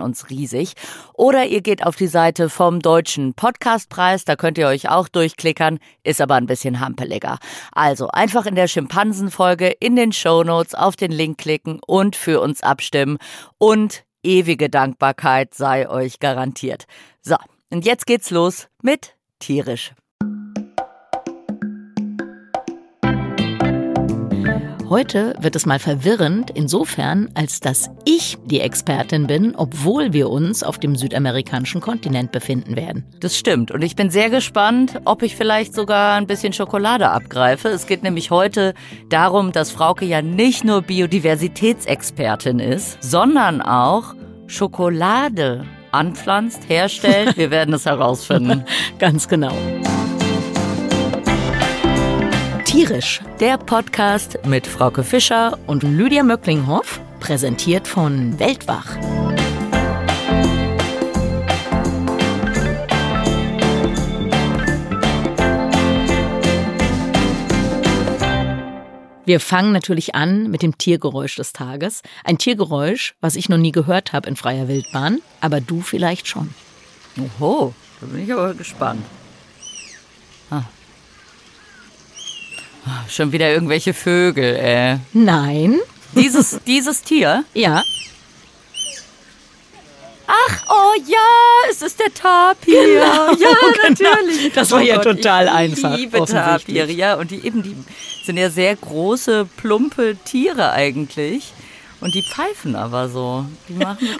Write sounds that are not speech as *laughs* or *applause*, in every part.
uns riesig. Oder ihr geht auf die Seite vom Deutschen Podcastpreis, da könnt ihr euch auch durchklickern, ist aber ein bisschen hampeliger. Also einfach in der Schimpansenfolge in den Show Notes auf den Link klicken und für uns abstimmen und ewige Dankbarkeit sei euch garantiert. So, und jetzt geht's los mit tierisch. Heute wird es mal verwirrend, insofern, als dass ich die Expertin bin, obwohl wir uns auf dem südamerikanischen Kontinent befinden werden. Das stimmt. Und ich bin sehr gespannt, ob ich vielleicht sogar ein bisschen Schokolade abgreife. Es geht nämlich heute darum, dass Frauke ja nicht nur Biodiversitätsexpertin ist, sondern auch Schokolade anpflanzt, herstellt. Wir werden es herausfinden. *laughs* Ganz genau. Tierisch, der Podcast mit Frauke Fischer und Lydia Möcklinghoff, präsentiert von Weltwach. Wir fangen natürlich an mit dem Tiergeräusch des Tages. Ein Tiergeräusch, was ich noch nie gehört habe in freier Wildbahn, aber du vielleicht schon. Oho, da bin ich aber gespannt. Ah. Ah, schon wieder irgendwelche Vögel, äh. Nein. Dieses, dieses Tier? Ja. Ach, oh ja, es ist der Tapir. Genau, ja, *laughs* genau. natürlich. Das war oh ja Gott, total ich einfach, liebe. Tapire, ja. Und die eben, die sind ja sehr große, plumpe Tiere eigentlich. Und die pfeifen aber so.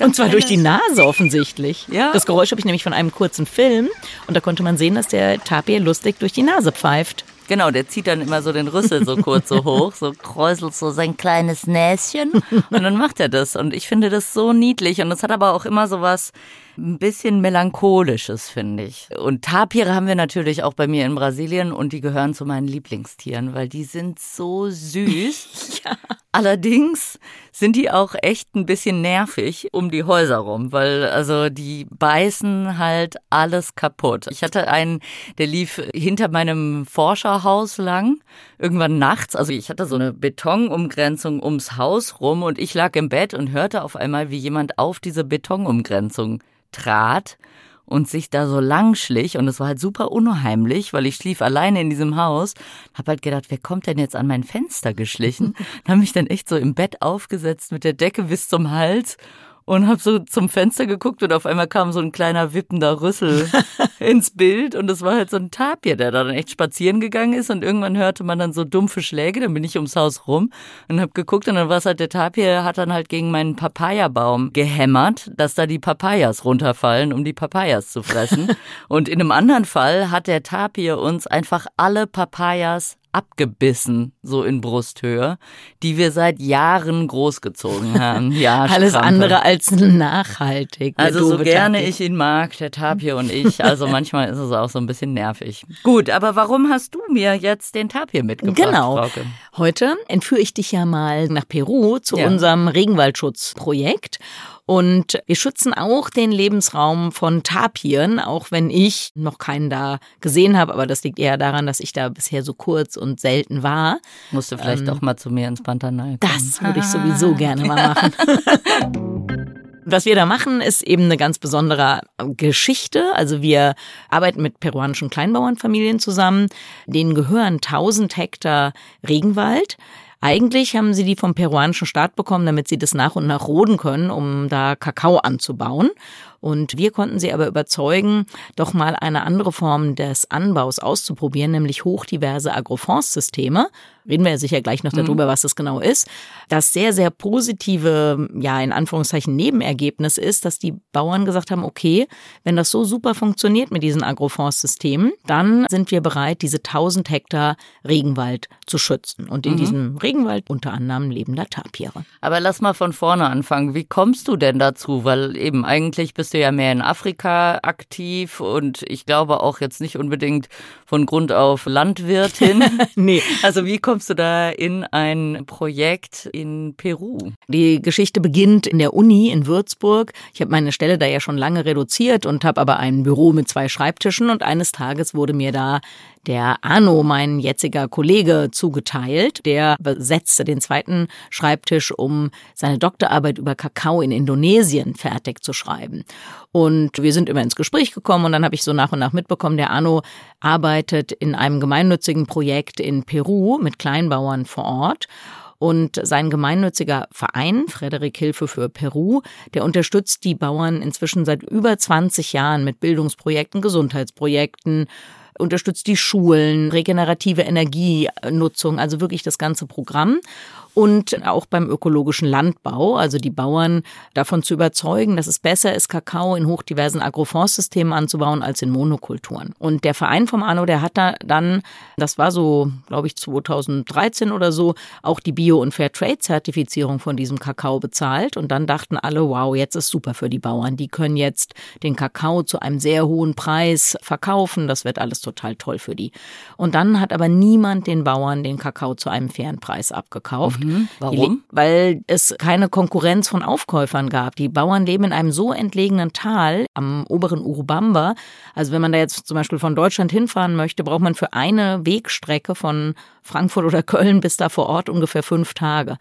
Und zwar durch die Nase offensichtlich. Ja. Das Geräusch habe ich nämlich von einem kurzen Film und da konnte man sehen, dass der Tapir lustig durch die Nase pfeift. Genau, der zieht dann immer so den Rüssel so kurz so hoch, so kräuselt so sein kleines Näschen und dann macht er das. Und ich finde das so niedlich und es hat aber auch immer so was ein bisschen melancholisches, finde ich. Und Tapire haben wir natürlich auch bei mir in Brasilien und die gehören zu meinen Lieblingstieren, weil die sind so süß. *laughs* Allerdings sind die auch echt ein bisschen nervig um die Häuser rum, weil also die beißen halt alles kaputt. Ich hatte einen, der lief hinter meinem Forscherhaus lang, irgendwann nachts. Also ich hatte so eine Betonumgrenzung ums Haus rum und ich lag im Bett und hörte auf einmal, wie jemand auf diese Betonumgrenzung trat und sich da so lang schlich und es war halt super unheimlich, weil ich schlief alleine in diesem Haus. Hab halt gedacht, wer kommt denn jetzt an mein Fenster geschlichen? *laughs* Hab mich dann echt so im Bett aufgesetzt mit der Decke bis zum Hals und hab so zum Fenster geguckt und auf einmal kam so ein kleiner wippender Rüssel *laughs* ins Bild und es war halt so ein Tapir, der da dann echt spazieren gegangen ist und irgendwann hörte man dann so dumpfe Schläge, dann bin ich ums Haus rum und hab geguckt und dann war es halt der Tapir, hat dann halt gegen meinen Papayabaum gehämmert, dass da die Papayas runterfallen, um die Papayas zu fressen. *laughs* und in einem anderen Fall hat der Tapir uns einfach alle Papayas abgebissen, so in Brusthöhe, die wir seit Jahren großgezogen haben. *laughs* Ja, Alles andere als nachhaltig. der Also so gerne Tapir. ich ihn mag, der Tapir und ich. Also manchmal ist es auch so ein bisschen nervig. Gut, aber warum hast du mir jetzt den Tapir mitgebracht, Genau. Frauke? Heute entführe ich dich ja mal nach Peru zu Ja. unserem Regenwaldschutzprojekt. Und wir schützen auch den Lebensraum von Tapiren, auch wenn ich noch keinen da gesehen habe. Aber das liegt eher daran, dass ich da bisher so kurz und selten war. Musst du vielleicht doch mal zu mir ins Pantanal kommen. Das würde ich sowieso gerne mal machen. *laughs* Was wir da machen, ist eben eine ganz besondere Geschichte. Also wir arbeiten mit peruanischen Kleinbauernfamilien zusammen. Denen gehören 1000 Hektar Regenwald. Eigentlich haben sie die vom peruanischen Staat bekommen, damit sie das nach und nach roden können, um da Kakao anzubauen. Und wir konnten sie aber überzeugen, doch mal eine andere Form des Anbaus auszuprobieren, nämlich hochdiverse Agroforstsysteme reden wir ja sicher gleich noch mhm. darüber, was das genau ist. Das sehr, sehr positive, ja, in Anführungszeichen Nebenergebnis ist, dass die Bauern gesagt haben, okay, wenn das so super funktioniert mit diesen Agrofondssystemen, dann sind wir bereit, diese 1000 Hektar Regenwald zu schützen. Und in mhm. diesem Regenwald unter anderem leben da Tapire. Aber lass mal von vorne anfangen. Wie kommst du denn dazu? Weil eben eigentlich bist du ja mehr in Afrika aktiv und ich glaube auch jetzt nicht unbedingt von Grund auf Landwirtin. *laughs* nee. Also wie kommst kommst du da in ein Projekt in Peru? Die Geschichte beginnt in der Uni in Würzburg. Ich habe meine Stelle da ja schon lange reduziert und habe aber ein Büro mit zwei Schreibtischen und eines Tages wurde mir da der Arno, mein jetziger Kollege, zugeteilt. Der besetzte den zweiten Schreibtisch, um seine Doktorarbeit über Kakao in Indonesien fertig zu schreiben. Und wir sind immer ins Gespräch gekommen und dann habe ich so nach und nach mitbekommen, der Arno arbeitet in einem gemeinnützigen Projekt in Peru mit Kleinbauern vor Ort. Und sein gemeinnütziger Verein, Frederik Hilfe für Peru, der unterstützt die Bauern inzwischen seit über 20 Jahren mit Bildungsprojekten, Gesundheitsprojekten, unterstützt die Schulen, regenerative Energienutzung, also wirklich das ganze Programm und auch beim ökologischen Landbau, also die Bauern davon zu überzeugen, dass es besser ist, Kakao in hochdiversen Agrofondssystemen anzubauen als in Monokulturen. Und der Verein vom Arno, der hat da dann, das war so, glaube ich, 2013 oder so, auch die Bio- und Fairtrade-Zertifizierung von diesem Kakao bezahlt. Und dann dachten alle, wow, jetzt ist super für die Bauern. Die können jetzt den Kakao zu einem sehr hohen Preis verkaufen. Das wird alles total toll für die. Und dann hat aber niemand den Bauern den Kakao zu einem fairen Preis abgekauft. Warum? Die, weil es keine Konkurrenz von Aufkäufern gab. Die Bauern leben in einem so entlegenen Tal am oberen Urubamba. Also wenn man da jetzt zum Beispiel von Deutschland hinfahren möchte, braucht man für eine Wegstrecke von Frankfurt oder Köln bis da vor Ort ungefähr fünf Tage.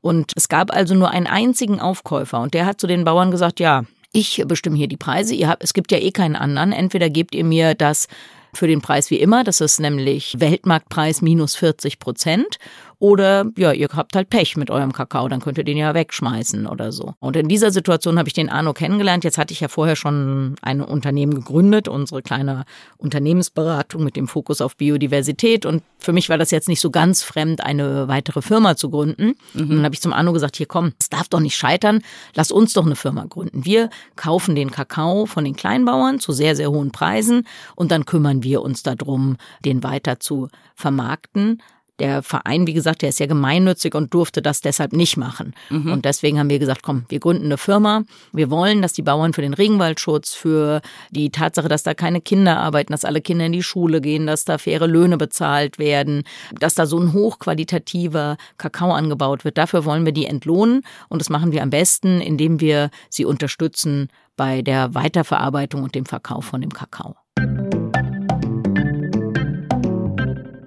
Und es gab also nur einen einzigen Aufkäufer und der hat zu den Bauern gesagt, ja, ich bestimme hier die Preise, ihr habt, es gibt ja eh keinen anderen, entweder gebt ihr mir das für den Preis wie immer, das ist nämlich Weltmarktpreis minus 40 Prozent oder ja, ihr habt halt Pech mit eurem Kakao, dann könnt ihr den ja wegschmeißen oder so. Und in dieser Situation habe ich den Arno kennengelernt. Jetzt hatte ich ja vorher schon ein Unternehmen gegründet, unsere kleine Unternehmensberatung mit dem Fokus auf Biodiversität. Und für mich war das jetzt nicht so ganz fremd, eine weitere Firma zu gründen. Mhm. Und dann habe ich zum Arno gesagt, hier komm, es darf doch nicht scheitern, lass uns doch eine Firma gründen. Wir kaufen den Kakao von den Kleinbauern zu sehr, sehr hohen Preisen und dann kümmern wir uns darum, den weiter zu vermarkten. Der Verein, wie gesagt, der ist ja gemeinnützig und durfte das deshalb nicht machen. Mhm. Und deswegen haben wir gesagt, komm, wir gründen eine Firma. Wir wollen, dass die Bauern für den Regenwaldschutz, für die Tatsache, dass da keine Kinder arbeiten, dass alle Kinder in die Schule gehen, dass da faire Löhne bezahlt werden, dass da so ein hochqualitativer Kakao angebaut wird. Dafür wollen wir die entlohnen. Und das machen wir am besten, indem wir sie unterstützen bei der Weiterverarbeitung und dem Verkauf von dem Kakao.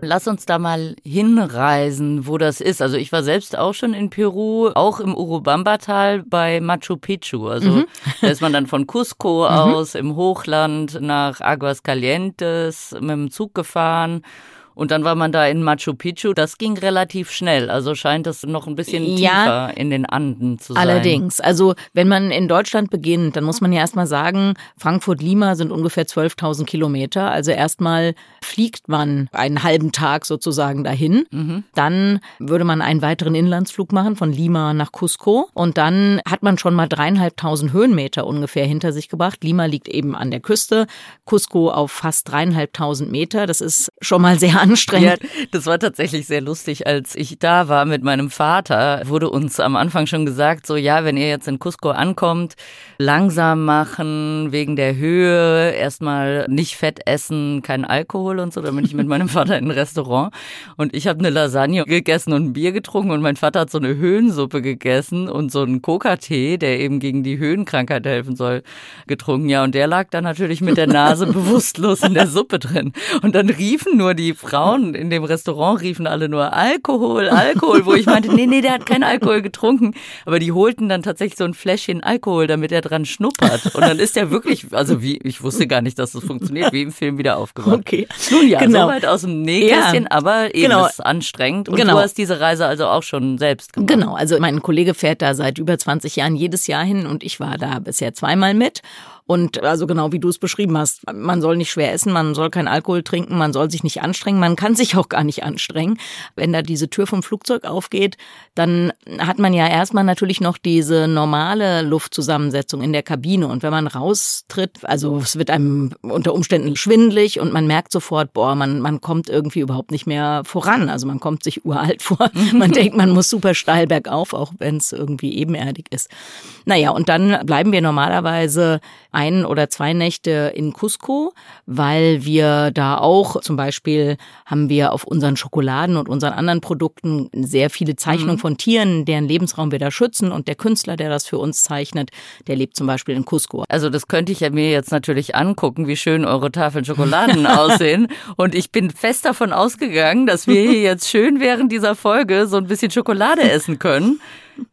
Lass uns da mal hinreisen, wo das ist. Also ich war selbst auch schon in Peru, auch im Urubamba-Tal bei Machu Picchu. Also mhm. da ist man dann von Cusco mhm. aus im Hochland nach Aguascalientes mit dem Zug gefahren und dann war man da in Machu Picchu. Das ging relativ schnell. Also scheint es noch ein bisschen ja, tiefer in den Anden zu sein. Allerdings. Also wenn man in Deutschland beginnt, dann muss man ja erstmal sagen, Frankfurt-Lima sind ungefähr 12.000 Kilometer. Also erstmal fliegt man einen halben Tag sozusagen dahin. Mhm. Dann würde man einen weiteren Inlandsflug machen von Lima nach Cusco. Und dann hat man schon mal dreieinhalbtausend Höhenmeter ungefähr hinter sich gebracht. Lima liegt eben an der Küste. Cusco auf fast dreieinhalbtausend Meter. Das ist schon mal sehr anstrengend. Ja, das war tatsächlich sehr lustig. Als ich da war mit meinem Vater, wurde uns am Anfang schon gesagt, so ja, wenn ihr jetzt in Cusco ankommt, langsam machen wegen der Höhe, erstmal nicht Fett essen, kein Alkohol und so. Da bin ich mit meinem Vater in ein Restaurant und ich habe eine Lasagne gegessen und ein Bier getrunken und mein Vater hat so eine Höhensuppe gegessen und so einen Coca-Tee, der eben gegen die Höhenkrankheit helfen soll, getrunken. Ja, und der lag dann natürlich mit der Nase *laughs* bewusstlos in der Suppe drin. Und dann riefen nur die Frauen in dem Restaurant riefen alle nur Alkohol, Alkohol, wo ich meinte, nee, nee, der hat keinen Alkohol getrunken. Aber die holten dann tatsächlich so ein Fläschchen Alkohol, damit er dran schnuppert. Und dann ist er wirklich, also wie, ich wusste gar nicht, dass das funktioniert, wie im Film wieder aufgewacht. Okay. Nun ja, genau. soweit aus dem Nähkästchen, ja. aber eben genau. ist anstrengend. Und genau. du hast diese Reise also auch schon selbst gemacht. Genau, also mein Kollege fährt da seit über 20 Jahren jedes Jahr hin und ich war da bisher zweimal mit. Und also genau wie du es beschrieben hast, man soll nicht schwer essen, man soll kein Alkohol trinken, man soll sich nicht anstrengen, man kann sich auch gar nicht anstrengen. Wenn da diese Tür vom Flugzeug aufgeht, dann hat man ja erstmal natürlich noch diese normale Luftzusammensetzung in der Kabine. Und wenn man raustritt, also es wird einem unter Umständen schwindlig und man merkt sofort, boah, man, man kommt irgendwie überhaupt nicht mehr voran. Also man kommt sich *laughs* uralt vor. Man *laughs* denkt, man muss super steil bergauf, auch wenn es irgendwie ebenerdig ist. Naja, und dann bleiben wir normalerweise ein oder zwei Nächte in Cusco, weil wir da auch zum Beispiel haben wir auf unseren Schokoladen und unseren anderen Produkten sehr viele Zeichnungen mhm. von Tieren, deren Lebensraum wir da schützen und der Künstler, der das für uns zeichnet, der lebt zum Beispiel in Cusco. Also das könnte ich ja mir jetzt natürlich angucken, wie schön eure Tafeln Schokoladen *laughs* aussehen und ich bin fest davon ausgegangen, dass wir hier jetzt schön während dieser Folge so ein bisschen Schokolade essen können.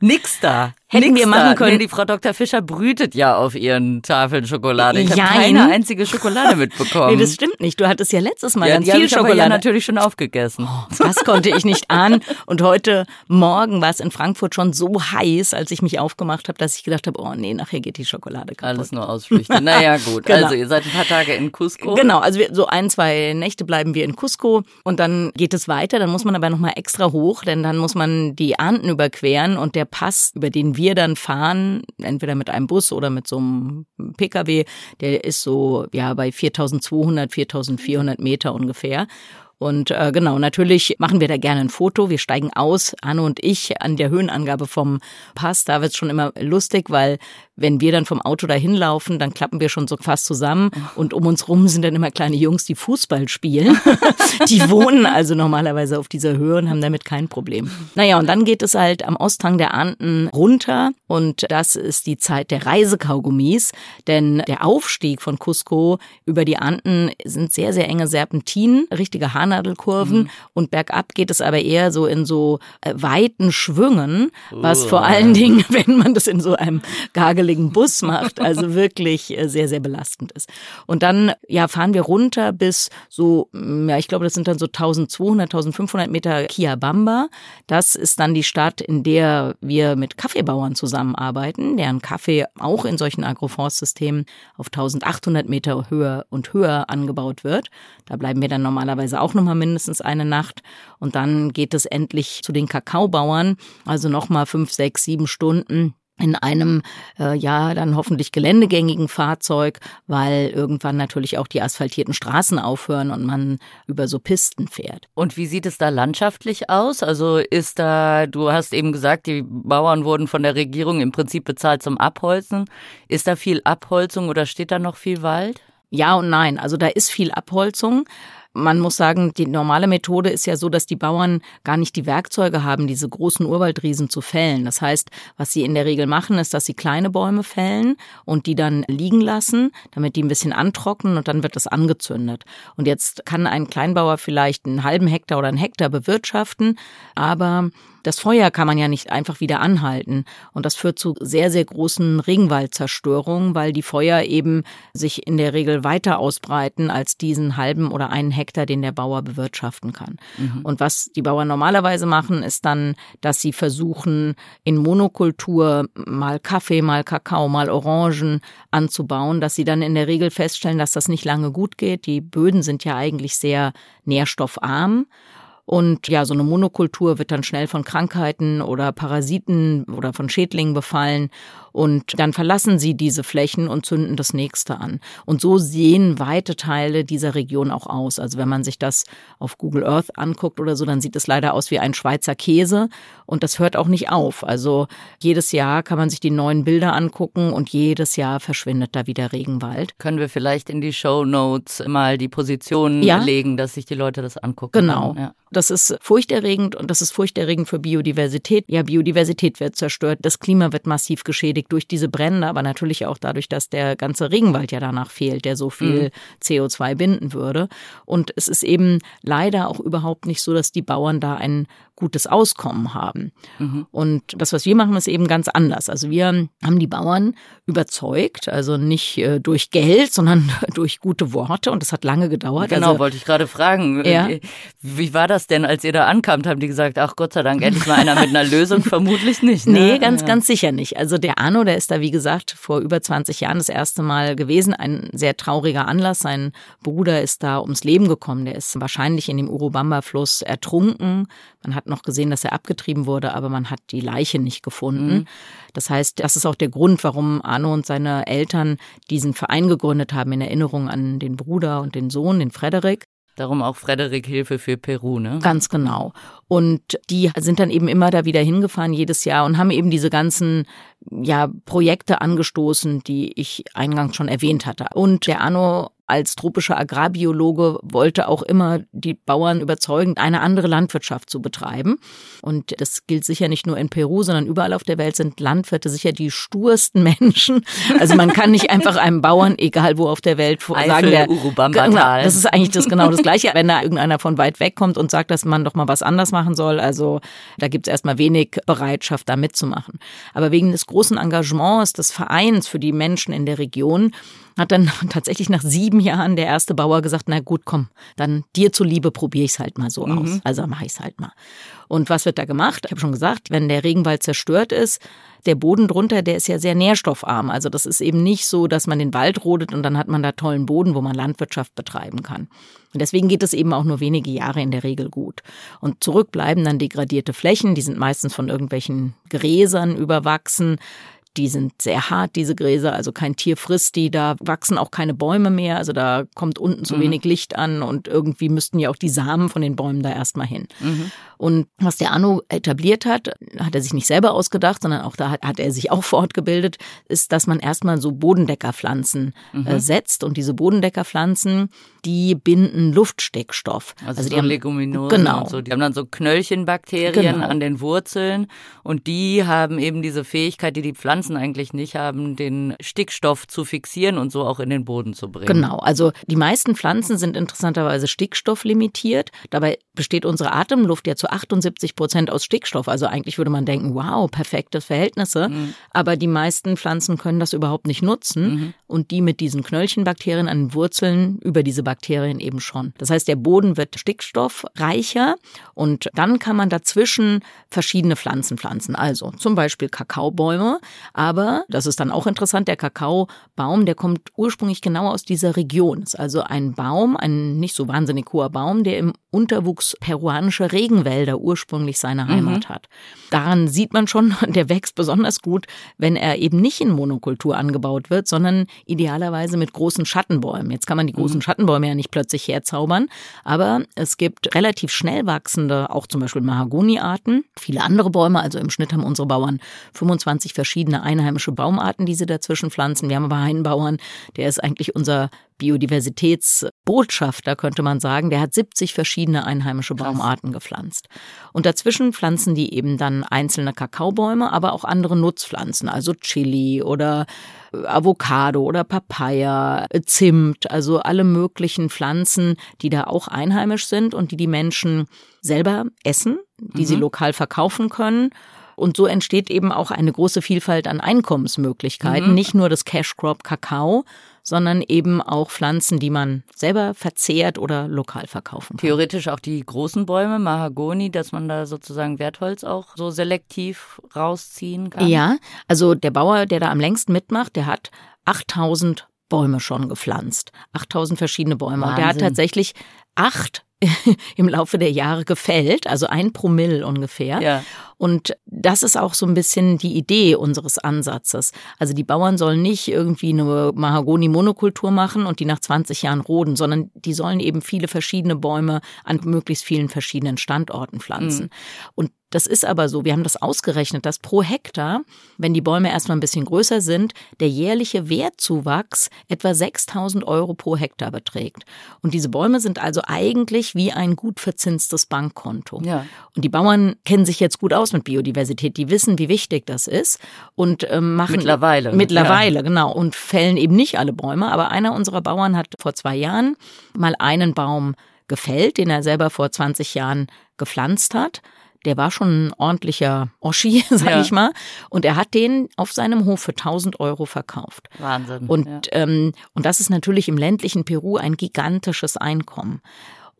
Nix da. Hätten Nix wir machen können. Nee, die Frau Dr. Fischer brütet ja auf ihren Tafeln Schokolade. Ich habe keine einzige Schokolade mitbekommen. *laughs* Nee, das stimmt nicht. Du hattest ja letztes Mal ja, ganz viel Schokolade. ja natürlich schon aufgegessen. Das konnte ich nicht ahnen. Und heute Morgen war es in Frankfurt schon so heiß, als ich mich aufgemacht habe, dass ich gedacht habe, oh nee, nachher geht die Schokolade kaputt. Alles nur Ausflüchte. Naja, gut. *laughs* Genau. Also ihr seid ein paar Tage in Cusco. Genau, also wir, so ein, zwei Nächte bleiben wir in Cusco und dann geht es weiter. Dann muss man aber nochmal extra hoch, denn dann muss man die Anden überqueren und der Pass, über den wir dann fahren, entweder mit einem Bus oder mit so einem Pkw, der ist so ja bei 4200, 4400 Meter ungefähr. Und äh, genau, natürlich machen wir da gerne ein Foto. Wir steigen aus, Anne und ich, an der Höhenangabe vom Pass. Da wird's schon immer lustig, weil wenn wir dann vom Auto dahin laufen, dann klappen wir schon so fast zusammen. Und um uns rum sind dann immer kleine Jungs, die Fußball spielen. *laughs* die wohnen also normalerweise auf dieser Höhe und haben damit kein Problem. Naja, und dann geht es halt am Osthang der Anden runter. Und das ist die Zeit der Reisekaugummis. Denn der Aufstieg von Cusco über die Anden sind sehr, sehr enge Serpentinen, richtige Haarnadelkurven. Mhm. Und bergab geht es aber eher so in so äh, weiten Schwüngen, was Oh. vor allen Dingen, *laughs* wenn man das in so einem gageligen Bus macht, also *laughs* wirklich äh, sehr, sehr belastend ist. Und dann, ja, fahren wir runter bis so, mm, ja, ich glaube, das sind dann so 1200, 1500 Meter Kiabamba. Das ist dann die Stadt, in der wir mit Kaffeebauern zusammenarbeiten, deren Kaffee auch in solchen Agroforstsystemen auf 1800 Meter Höhe und höher angebaut wird. Da bleiben wir dann normalerweise auch nochmal mindestens eine Nacht. Und dann geht es endlich zu den Kakaobauern, also nochmal fünf, sechs, sieben Stunden in einem äh, ja dann hoffentlich geländegängigen Fahrzeug, weil irgendwann natürlich auch die asphaltierten Straßen aufhören und man über so Pisten fährt. Und wie sieht es da landschaftlich aus? Also ist da, du hast eben gesagt, die Bauern wurden von der Regierung im Prinzip bezahlt zum Abholzen. Ist da viel Abholzung oder steht da noch viel Wald? Ja und nein, also da ist viel Abholzung. Man muss sagen, die normale Methode ist ja so, dass die Bauern gar nicht die Werkzeuge haben, diese großen Urwaldriesen zu fällen. Das heißt, was sie in der Regel machen, ist, dass sie kleine Bäume fällen und die dann liegen lassen, damit die ein bisschen antrocknen und dann wird das angezündet. Und jetzt kann ein Kleinbauer vielleicht einen halben Hektar oder einen Hektar bewirtschaften, aber das Feuer kann man ja nicht einfach wieder anhalten. Und das führt zu sehr, sehr großen Regenwaldzerstörungen, weil die Feuer eben sich in der Regel weiter ausbreiten als diesen halben oder einen Hektar, den der Bauer bewirtschaften kann. Und was die Bauern normalerweise machen, ist dann, dass sie versuchen, in Monokultur mal Kaffee, mal Kakao, mal Orangen anzubauen, dass sie dann in der Regel feststellen, dass das nicht lange gut geht. Die Böden sind ja eigentlich sehr nährstoffarm. Und ja, so eine Monokultur wird dann schnell von Krankheiten oder Parasiten oder von Schädlingen befallen. Und dann verlassen sie diese Flächen und zünden das nächste an. Und so sehen weite Teile dieser Region auch aus. Also wenn man sich das auf Google Earth anguckt oder so, dann sieht es leider aus wie ein Schweizer Käse. Und das hört auch nicht auf. Also jedes Jahr kann man sich die neuen Bilder angucken und jedes Jahr verschwindet da wieder Regenwald. Können wir vielleicht in die Show Notes mal die Positionen Ja. legen, dass sich die Leute das angucken Genau. können? Ja. Das ist furchterregend und das ist furchterregend für Biodiversität. Ja, Biodiversität wird zerstört, das Klima wird massiv geschädigt durch diese Brände, aber natürlich auch dadurch, dass der ganze Regenwald ja danach fehlt, der so viel CO2 binden würde. Und es ist eben leider auch überhaupt nicht so, dass die Bauern da einen gutes Auskommen haben. Mhm. Und das, was wir machen, ist eben ganz anders. Also wir haben die Bauern überzeugt, also nicht äh, durch Geld, sondern *laughs* durch gute Worte. Und das hat lange gedauert. Genau, also, wollte ich gerade fragen. Ja. Wie war das denn, als ihr da ankamt? Haben die gesagt, ach Gott sei Dank, endlich mal einer mit einer Lösung? *laughs* Vermutlich nicht. Ne? Nee, ganz, ja. ganz sicher nicht. Also der Arno, der ist da, wie gesagt, vor über 20 Jahren das erste Mal gewesen. Ein sehr trauriger Anlass. Sein Bruder ist da ums Leben gekommen. Der ist wahrscheinlich in dem Urubamba-Fluss ertrunken. Man hat noch gesehen, dass er abgetrieben wurde, aber man hat die Leiche nicht gefunden. Mhm. Das heißt, das ist auch der Grund, warum Arno und seine Eltern diesen Verein gegründet haben in Erinnerung an den Bruder und den Sohn, den Frederik. Darum auch Frederik Hilfe für Peru, ne? Ganz genau. Und die sind dann eben immer da wieder hingefahren jedes Jahr und haben eben diese ganzen ja, Projekte angestoßen, die ich eingangs schon erwähnt hatte. Und der Arno als tropischer Agrarbiologe wollte auch immer die Bauern überzeugen, eine andere Landwirtschaft zu betreiben. Und das gilt sicher nicht nur in Peru, sondern überall auf der Welt sind Landwirte sicher die stursten *laughs* Menschen. Also man kann nicht einfach einem Bauern, egal wo auf der Welt, sagen, der, genau, das ist eigentlich das genau das *laughs* Gleiche, wenn da irgendeiner von weit weg kommt und sagt, dass man doch mal was anders machen soll. Also da gibt es erstmal wenig Bereitschaft, da mitzumachen. Aber wegen des großen Engagements des Vereins für die Menschen in der Region hat dann *laughs* tatsächlich nach sieben Jahren der erste Bauer gesagt, na gut, komm, dann dir zuliebe probiere ich es halt mal so mhm. aus. Also mache ich es halt mal. Und was wird da gemacht? Ich habe schon gesagt, wenn der Regenwald zerstört ist, der Boden drunter, der ist ja sehr nährstoffarm. Also das ist eben nicht so, dass man den Wald rodet und dann hat man da tollen Boden, wo man Landwirtschaft betreiben kann. Und deswegen geht es eben auch nur wenige Jahre in der Regel gut. Und zurück bleiben dann degradierte Flächen, die sind meistens von irgendwelchen Gräsern überwachsen. Die sind sehr hart, diese Gräser, also kein Tier frisst die, da wachsen auch keine Bäume mehr, also da kommt unten zu mhm. wenig Licht an und irgendwie müssten ja auch die Samen von den Bäumen da erstmal hin. Mhm. Und was der Anno etabliert hat, hat er sich nicht selber ausgedacht, sondern auch da hat, hat er sich auch fortgebildet, ist, dass man erstmal so Bodendeckerpflanzen mhm. äh, setzt und diese Bodendeckerpflanzen, die binden Luftstickstoff. Also, also die so haben Leguminosen genau. So. Die haben dann so Knöllchenbakterien genau. an den Wurzeln und die haben eben diese Fähigkeit, die die Pflanzen Pflanzen eigentlich nicht haben, den Stickstoff zu fixieren und so auch in den Boden zu bringen. Genau, also die meisten Pflanzen sind interessanterweise stickstofflimitiert. Dabei besteht unsere Atemluft ja zu 78 Prozent aus Stickstoff. Also eigentlich würde man denken, wow, perfekte Verhältnisse. Mhm. Aber die meisten Pflanzen können das überhaupt nicht nutzen mhm. und die mit diesen Knöllchenbakterien an den Wurzeln über diese Bakterien eben schon. Das heißt, der Boden wird stickstoffreicher und dann kann man dazwischen verschiedene Pflanzen pflanzen. Also zum Beispiel Kakaobäume, aber, das ist dann auch interessant, der Kakaobaum, der kommt ursprünglich genau aus dieser Region. Ist also ein Baum, ein nicht so wahnsinnig hoher Baum, der im Unterwuchs peruanischer Regenwälder ursprünglich seine Heimat mhm. hat. Daran sieht man schon, *laughs* der wächst besonders gut, wenn er eben nicht in Monokultur angebaut wird, sondern idealerweise mit großen Schattenbäumen. Jetzt kann man die großen mhm. Schattenbäume ja nicht plötzlich herzaubern, aber es gibt relativ schnell wachsende, auch zum Beispiel Mahagoni-Arten, viele andere Bäume. Also im Schnitt haben unsere Bauern 25 verschiedene einheimische Baumarten, die sie dazwischen pflanzen. Wir haben aber einen Bauern, der ist eigentlich unser Biodiversitätsbotschafter, könnte man sagen. Der hat 70 verschiedene einheimische Baumarten gepflanzt. Und dazwischen pflanzen die eben dann einzelne Kakaobäume, aber auch andere Nutzpflanzen, also Chili oder Avocado oder Papaya, Zimt, also alle möglichen Pflanzen, die da auch einheimisch sind und die die Menschen selber essen, die mhm. sie lokal verkaufen können und so entsteht eben auch eine große Vielfalt an Einkommensmöglichkeiten. Mhm. Nicht nur das Cash Crop Kakao, sondern eben auch Pflanzen, die man selber verzehrt oder lokal verkaufen kann. Theoretisch auch die großen Bäume, Mahagoni, dass man da sozusagen Wertholz auch so selektiv rausziehen kann. Ja, also der Bauer, der da am längsten mitmacht, der hat 8000 Bäume schon gepflanzt. 8000 verschiedene Bäume. Wahnsinn. Und der hat tatsächlich acht *laughs* im Laufe der Jahre gefällt, also ein Promille ungefähr. Ja. Und das ist auch so ein bisschen die Idee unseres Ansatzes. Also die Bauern sollen nicht irgendwie eine Mahagoni-Monokultur machen und die nach 20 Jahren roden, sondern die sollen eben viele verschiedene Bäume an möglichst vielen verschiedenen Standorten pflanzen. Mhm. Und das ist aber so, wir haben das ausgerechnet, dass pro Hektar, wenn die Bäume erstmal ein bisschen größer sind, der jährliche Wertzuwachs etwa 6000 Euro pro Hektar beträgt. Und diese Bäume sind also eigentlich wie ein gut verzinstes Bankkonto. Ja. Und die Bauern kennen sich jetzt gut aus mit Biodiversität, die wissen, wie wichtig das ist und ähm, machen mittlerweile mittlerweile ja. genau und fällen eben nicht alle Bäume. Aber einer unserer Bauern hat vor zwei Jahren mal einen Baum gefällt, den er selber vor 20 Jahren gepflanzt hat. Der war schon ein ordentlicher Oschi, *laughs* sag ja. ich mal. Und er hat den auf seinem Hof für 1000 Euro verkauft. Wahnsinn. Und, ja. ähm, und das ist natürlich im ländlichen Peru ein gigantisches Einkommen.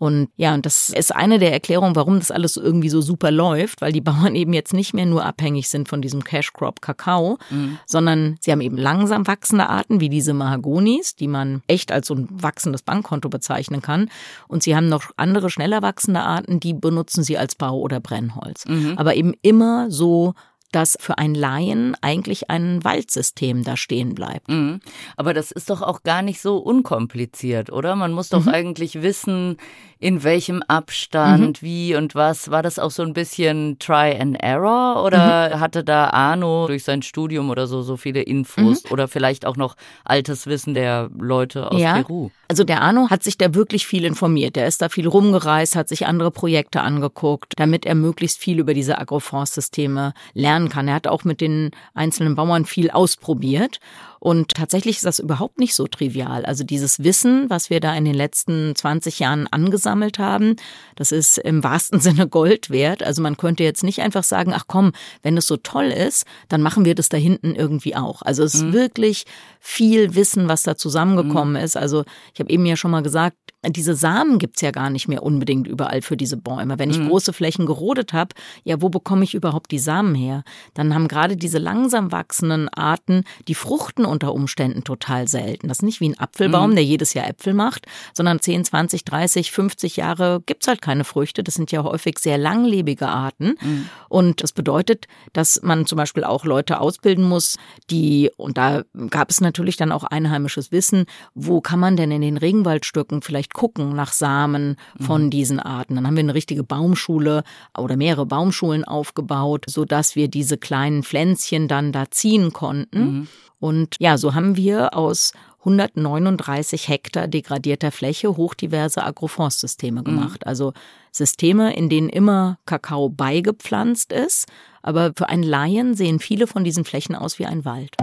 Und ja, und das ist eine der Erklärungen, warum das alles irgendwie so super läuft, weil die Bauern *laughs* eben jetzt nicht mehr nur abhängig sind von diesem Cash Crop Kakao, mhm. sondern sie haben eben langsam wachsende Arten wie diese Mahagonis, die man echt als so ein wachsendes Bankkonto bezeichnen kann. Und sie haben noch andere schneller wachsende Arten, die benutzen sie als Bau- oder Brennholz. Mhm. Aber eben immer so dass für einen Laien eigentlich ein Waldsystem da stehen bleibt. Mhm. Aber das ist doch auch gar nicht so unkompliziert, oder? Man muss doch mhm. eigentlich wissen, in welchem Abstand, mhm. wie und was. War das auch so ein bisschen Try and Error oder mhm. hatte da Arno durch sein Studium oder so so viele Infos mhm. oder vielleicht auch noch altes Wissen der Leute aus ja. Peru? Also der Arno hat sich da wirklich viel informiert. Der ist da viel rumgereist, hat sich andere Projekte angeguckt, damit er möglichst viel über diese Agroforstsysteme lernen kann. Er hat auch mit den einzelnen Bauern viel ausprobiert und tatsächlich ist das überhaupt nicht so trivial. Also dieses Wissen, was wir da in den letzten 20 Jahren angesammelt haben, das ist im wahrsten *laughs* Sinne Gold wert. Also man könnte jetzt nicht einfach sagen, ach komm, wenn es so toll ist, dann machen wir das da hinten irgendwie auch. Also es ist mhm. wirklich viel Wissen, was da zusammengekommen mhm. ist. Also ich habe eben ja schon mal gesagt, diese Samen gibt's ja gar nicht mehr unbedingt überall für diese Bäume. Wenn ich mhm. große Flächen gerodet habe, ja, wo bekomme ich überhaupt die Samen her? Dann haben gerade diese langsam wachsenden Arten, die fruchten unter Umständen total selten. Das ist nicht wie ein Apfelbaum, mhm. der jedes Jahr Äpfel macht, sondern 10, 20, 30, 50 Jahre gibt's halt keine Früchte. Das sind ja häufig sehr langlebige Arten. Mhm. Und das bedeutet, dass man zum Beispiel auch Leute ausbilden muss, die, und da gab es natürlich dann auch einheimisches Wissen, wo kann man denn in den Regenwaldstücken vielleicht gucken nach Samen von mhm. diesen Arten. Dann haben wir eine richtige Baumschule oder mehrere Baumschulen aufgebaut, so dass wir diese kleinen Pflänzchen dann da ziehen konnten. Mhm. Und ja, so haben wir aus 139 Hektar degradierter Fläche hochdiverse Agroforstsysteme mhm. gemacht. Mhm. Also Systeme, in denen immer Kakao beigepflanzt ist. Aber für einen Laien sehen viele von diesen Flächen aus wie ein Wald.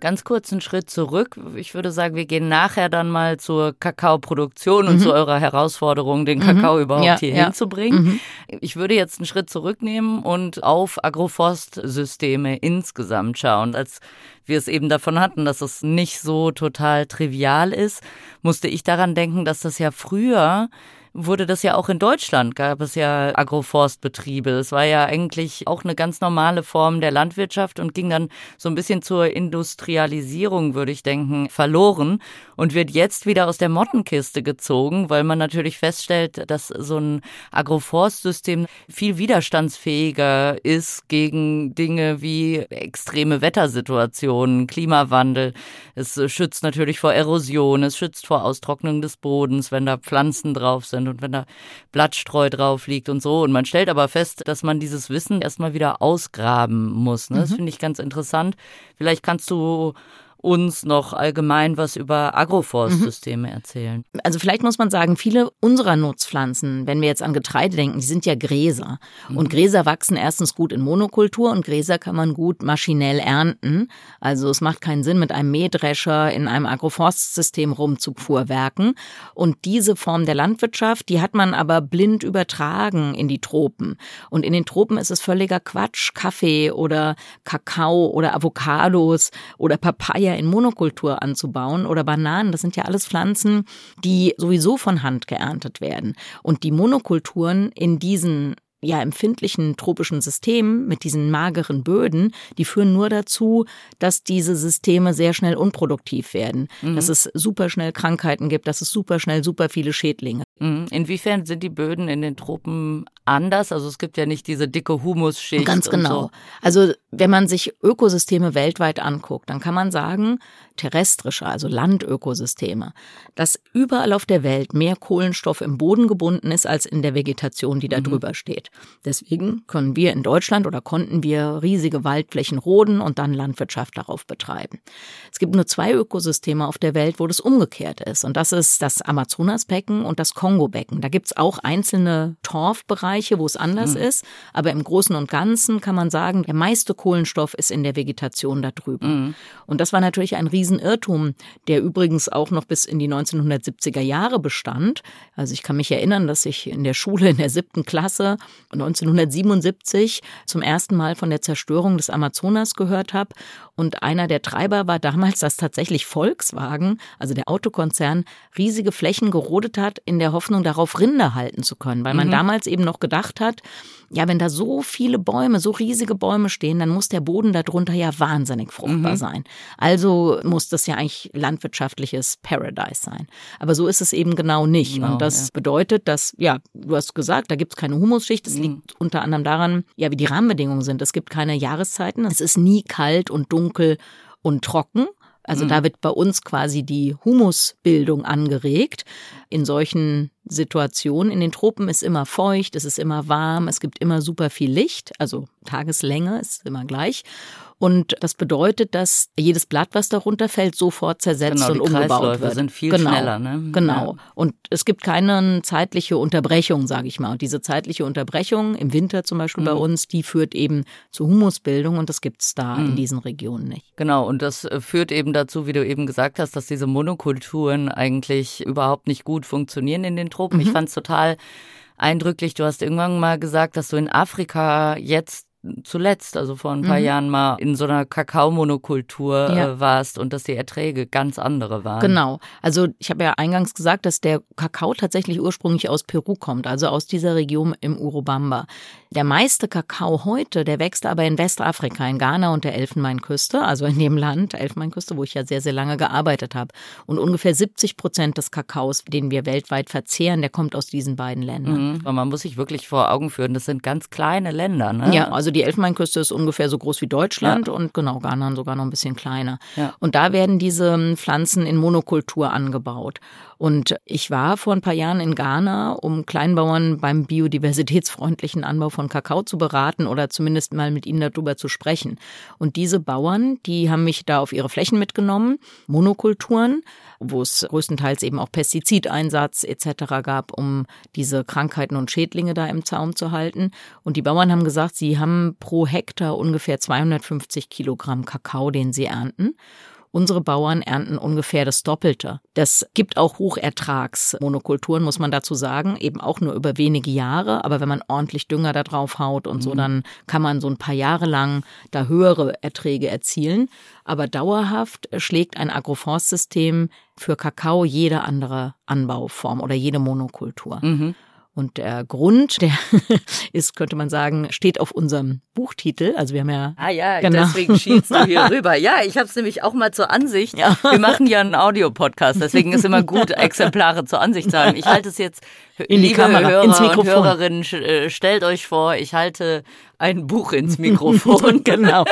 Ganz kurz einen Schritt zurück. Ich würde sagen, wir gehen nachher dann mal zur Kakaoproduktion und mhm. zu eurer Herausforderung, den Kakao mhm. überhaupt ja, hier ja. hinzubringen. Mhm. Ich würde jetzt einen Schritt zurücknehmen und auf Agroforstsysteme insgesamt schauen. Als wir es eben davon hatten, dass es nicht so total trivial ist, musste ich daran denken, dass das ja früher wurde das ja auch in Deutschland, gab es ja Agroforstbetriebe. Es war ja eigentlich auch eine ganz normale Form der Landwirtschaft und ging dann so ein bisschen zur Industrialisierung, würde ich denken, verloren und wird jetzt wieder aus der Mottenkiste gezogen, weil man natürlich feststellt, dass so ein Agroforstsystem viel widerstandsfähiger ist gegen Dinge wie extreme Wettersituationen, Klimawandel. Es schützt natürlich vor Erosion, es schützt vor Austrocknung des Bodens, wenn da Pflanzen drauf sind sind und wenn da Blattstreu drauf liegt und so. Und man stellt aber fest, dass man dieses Wissen erstmal wieder ausgraben muss. Ne? Das mhm. finde ich ganz interessant. Vielleicht kannst du uns noch allgemein was über Agroforstsysteme mhm. erzählen? Also vielleicht muss man sagen, viele unserer Nutzpflanzen, wenn wir jetzt an Getreide denken, die sind ja Gräser. Mhm. Und Gräser wachsen erstens gut in Monokultur und Gräser kann man gut maschinell ernten. Also es macht keinen Sinn, mit einem Mähdrescher in einem Agroforstsystem rumzufuhrwerken. Und diese Form der Landwirtschaft, die hat man aber blind übertragen in die Tropen. Und in den Tropen ist es völliger Quatsch, Kaffee oder Kakao oder Avocados oder Papaya Papaya in Monokultur anzubauen oder Bananen, das sind ja alles Pflanzen, die sowieso von Hand geerntet werden. Und die Monokulturen in diesen ja empfindlichen tropischen Systemen mit diesen mageren Böden, die führen nur dazu, dass diese Systeme sehr schnell unproduktiv werden, mhm. dass es super schnell Krankheiten gibt, dass es super schnell super viele Schädlinge. Mhm. Inwiefern sind die Böden in den Tropen anders? Also es gibt ja nicht diese dicke Humusschicht. Ganz genau. So. Also wenn man sich Ökosysteme weltweit anguckt, dann kann man sagen, terrestrische, also Landökosysteme, dass überall auf der Welt mehr Kohlenstoff im Boden gebunden ist als in der Vegetation, die da mhm. drüber steht. Deswegen können wir in Deutschland oder konnten wir riesige Waldflächen roden und dann Landwirtschaft darauf betreiben. Es gibt nur zwei Ökosysteme auf der Welt, wo das umgekehrt ist. Und das ist das Amazonasbecken und das Kongo Kongo-Becken. Da gibt's auch einzelne Torfbereiche, wo es anders mhm. ist, aber im Großen und Ganzen kann man sagen, der meiste Kohlenstoff ist in der Vegetation da drüben. Mhm. Und das war natürlich ein Riesenirrtum, der übrigens auch noch bis in die 1970er Jahre bestand. Also ich kann mich erinnern, dass ich in der Schule in der siebten Klasse 1977 zum ersten Mal von der Zerstörung des Amazonas gehört habe. Und einer der Treiber war damals, dass tatsächlich Volkswagen, also der Autokonzern, riesige Flächen gerodet hat, in der Hoffnung, darauf Rinder halten zu können. Weil man mhm. damals eben noch gedacht hat, ja, wenn da so viele Bäume, so riesige Bäume stehen, dann muss der Boden darunter ja wahnsinnig fruchtbar mhm. sein. Also muss das ja eigentlich landwirtschaftliches Paradise sein. Aber so ist es eben genau nicht. Genau, Und das ja. bedeutet, dass, ja, du hast gesagt, da gibt es keine Humusschicht. Das mhm. liegt unter anderem daran, ja, wie die Rahmenbedingungen sind. Es gibt keine Jahreszeiten. Es ist nie kalt und dunkel und trocken. Also mhm. da wird bei uns quasi die Humusbildung angeregt. In solchen Situation. In den Tropen ist immer feucht, es ist immer warm, es gibt immer super viel Licht, also Tageslänge ist immer gleich. Und das bedeutet, dass jedes Blatt, was darunter fällt, sofort zersetzt genau, und umgebaut wird. sind viel genau, schneller. Ne? Genau. Ja. Und es gibt keine zeitliche Unterbrechung, sage ich mal. Und diese zeitliche Unterbrechung im Winter zum Beispiel mhm. bei uns, die führt eben zu Humusbildung und das gibt's da mhm. in diesen Regionen nicht. Genau. Und das äh, führt eben dazu, wie du eben gesagt hast, dass diese Monokulturen eigentlich überhaupt nicht gut funktionieren in den Tropen. Mhm. Ich fand es total eindrücklich. Du hast irgendwann mal gesagt, dass du in Afrika jetzt zuletzt, also vor ein paar mhm. Jahren mal in so einer Kakaomonokultur ja. äh, warst und dass die Erträge ganz andere waren. Genau. Also ich habe ja eingangs gesagt, dass der Kakao tatsächlich ursprünglich aus Peru kommt, also aus dieser Region im Urubamba. Der meiste Kakao heute, der wächst aber in Westafrika, in Ghana und der Elfenbeinküste, also in dem Land, Elfenbeinküste, wo ich ja sehr, sehr lange gearbeitet habe. Und ungefähr 70 Prozent des Kakaos, den wir weltweit verzehren, der kommt aus diesen beiden Ländern. Mhm. Man muss sich wirklich vor Augen führen, das sind ganz kleine Länder. Ne? Ja, also die Elfenbeinküste ist ungefähr so groß wie Deutschland ja. und genau, Ghana sogar noch ein bisschen kleiner. Ja. Und da werden diese Pflanzen in Monokultur angebaut. Und ich war vor ein paar Jahren in Ghana, um Kleinbauern beim biodiversitätsfreundlichen Anbau von Kakao zu beraten oder zumindest mal mit ihnen darüber zu sprechen. Und diese Bauern, die haben mich da auf ihre Flächen mitgenommen, Monokulturen, wo es größtenteils eben auch Pestizideinsatz etc. gab, um diese Krankheiten und Schädlinge da im Zaum zu halten. Und die Bauern haben gesagt, sie haben pro Hektar ungefähr 250 Kilogramm Kakao, den sie ernten. Unsere Bauern ernten ungefähr das Doppelte. Das gibt auch Hochertragsmonokulturen, muss man dazu sagen, eben auch nur über wenige Jahre. Aber wenn man ordentlich Dünger da drauf haut und so, mhm. dann kann man so ein paar Jahre lang da höhere Erträge erzielen. Aber dauerhaft schlägt ein Agroforstsystem für Kakao jede andere Anbauform oder jede Monokultur. Mhm. Und der Grund, der *laughs* ist, könnte man sagen, steht auf unserem Buchtitel. Also wir haben ja. Ah ja, genau. deswegen schielst du hier *laughs* rüber. Ja, ich habe es nämlich auch mal zur Ansicht. Ja. Wir machen ja einen Audiopodcast, deswegen ist immer gut, Exemplare zur Ansicht zu haben. Ich halte es jetzt, *laughs* in die Kamera, Hörer ins Mikrofon. und Hörerinnen, äh, stellt euch vor, ich halte ein Buch ins Mikrofon. genau.